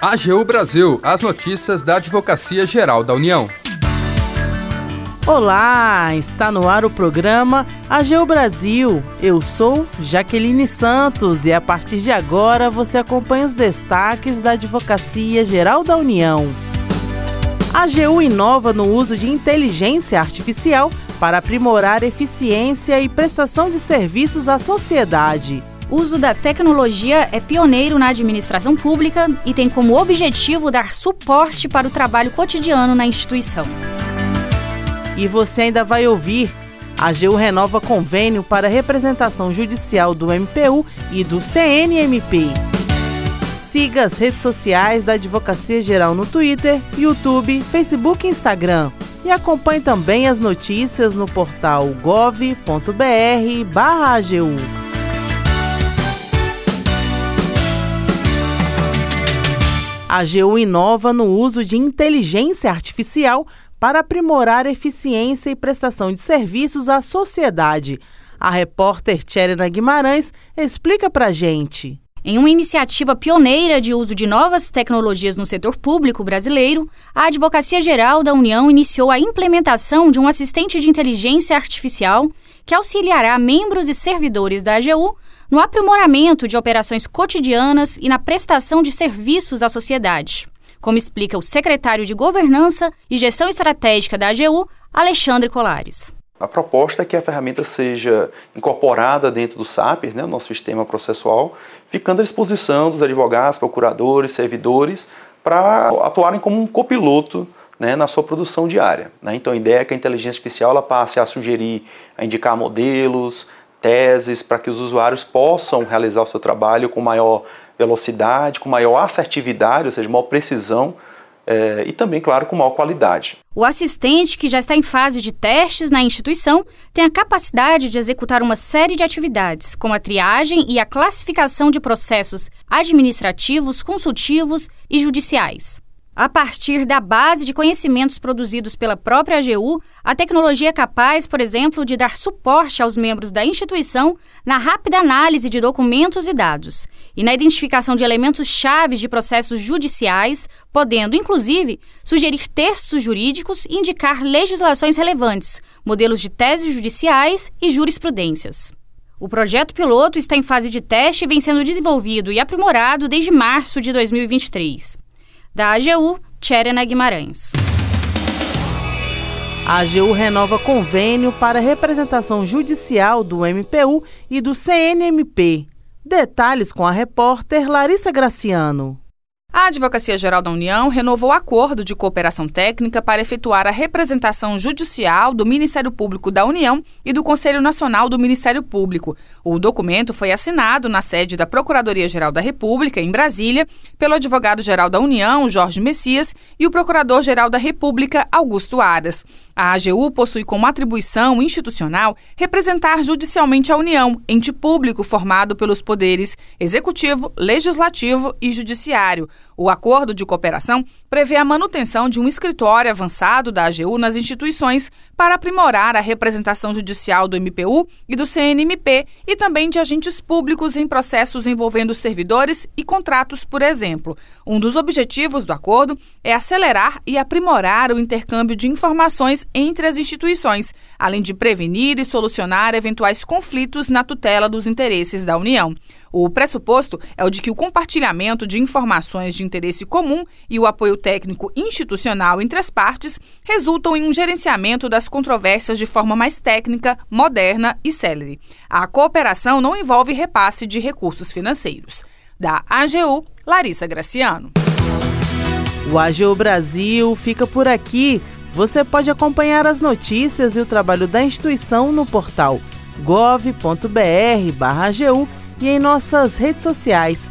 AGU Brasil, as notícias da Advocacia Geral da União. Olá, está no ar o programa AGU Brasil. Eu sou Jaqueline Santos e a partir de agora você acompanha os destaques da Advocacia Geral da União. A AGU inova no uso de inteligência artificial para aprimorar eficiência e prestação de serviços à sociedade. O uso da tecnologia é pioneiro na administração pública e tem como objetivo dar suporte para o trabalho cotidiano na instituição. E você ainda vai ouvir. A AGU renova convênio para representação judicial do MPU e do CNMP. Siga as redes sociais da Advocacia Geral no Twitter, YouTube, Facebook e Instagram. E acompanhe também as notícias no portal gov.br/agu. A AGU inova no uso de inteligência artificial para aprimorar eficiência e prestação de serviços à sociedade. A repórter Tcherena Guimarães explica para gente. Em uma iniciativa pioneira de uso de novas tecnologias no setor público brasileiro, a Advocacia Geral da União iniciou a implementação de um assistente de inteligência artificial que auxiliará membros e servidores da AGU no aprimoramento de operações cotidianas e na prestação de serviços à sociedade como explica o secretário de Governança e Gestão Estratégica da AGU, Alexandre Colares. A proposta é que a ferramenta seja incorporada dentro do SAPER, né, o nosso sistema processual, ficando à disposição dos advogados, procuradores, servidores, para atuarem como um copiloto né, na sua produção diária. Né? Então a ideia é que a inteligência artificial ela passe a sugerir, a indicar modelos, teses, para que os usuários possam realizar o seu trabalho com maior velocidade, com maior assertividade, ou seja, maior precisão é, e também, claro, com maior qualidade. O assistente, que já está em fase de testes na instituição, tem a capacidade de executar uma série de atividades, como a triagem e a classificação de processos administrativos, consultivos e judiciais. A partir da base de conhecimentos produzidos pela própria AGU, a tecnologia é capaz, por exemplo, de dar suporte aos membros da instituição na rápida análise de documentos e dados e na identificação de elementos chaves de processos judiciais, podendo, inclusive, sugerir textos jurídicos e indicar legislações relevantes, modelos de teses judiciais e jurisprudências. O projeto piloto está em fase de teste e vem sendo desenvolvido e aprimorado desde março de 2023. Da AGU, Tcherena Guimarães. A AGU renova convênio para representação judicial do MPU e do CNMP. Detalhes com a repórter Larissa Graciano. A Advocacia Geral da União renovou o acordo de cooperação técnica para efetuar a representação judicial do Ministério Público da União e do Conselho Nacional do Ministério Público. O documento foi assinado na sede da Procuradoria-Geral da República, em Brasília, pelo advogado-geral da União, Jorge Messias, e o procurador-geral da República, Augusto Aras. A AGU possui como atribuição institucional representar judicialmente a União, ente público formado pelos poderes executivo, legislativo e judiciário. O acordo de cooperação prevê a manutenção de um escritório avançado da AGU nas instituições para aprimorar a representação judicial do MPU e do CNMP e também de agentes públicos em processos envolvendo servidores e contratos, por exemplo. Um dos objetivos do acordo é acelerar e aprimorar o intercâmbio de informações entre as instituições, além de prevenir e solucionar eventuais conflitos na tutela dos interesses da União. O pressuposto é o de que o compartilhamento de informações de interesse comum e o apoio técnico institucional entre as partes resultam em um gerenciamento das controvérsias de forma mais técnica, moderna e célere. A cooperação não envolve repasse de recursos financeiros. Da AGU, Larissa Graciano. O AGU Brasil fica por aqui. Você pode acompanhar as notícias e o trabalho da instituição no portal gov.br/agu e em nossas redes sociais.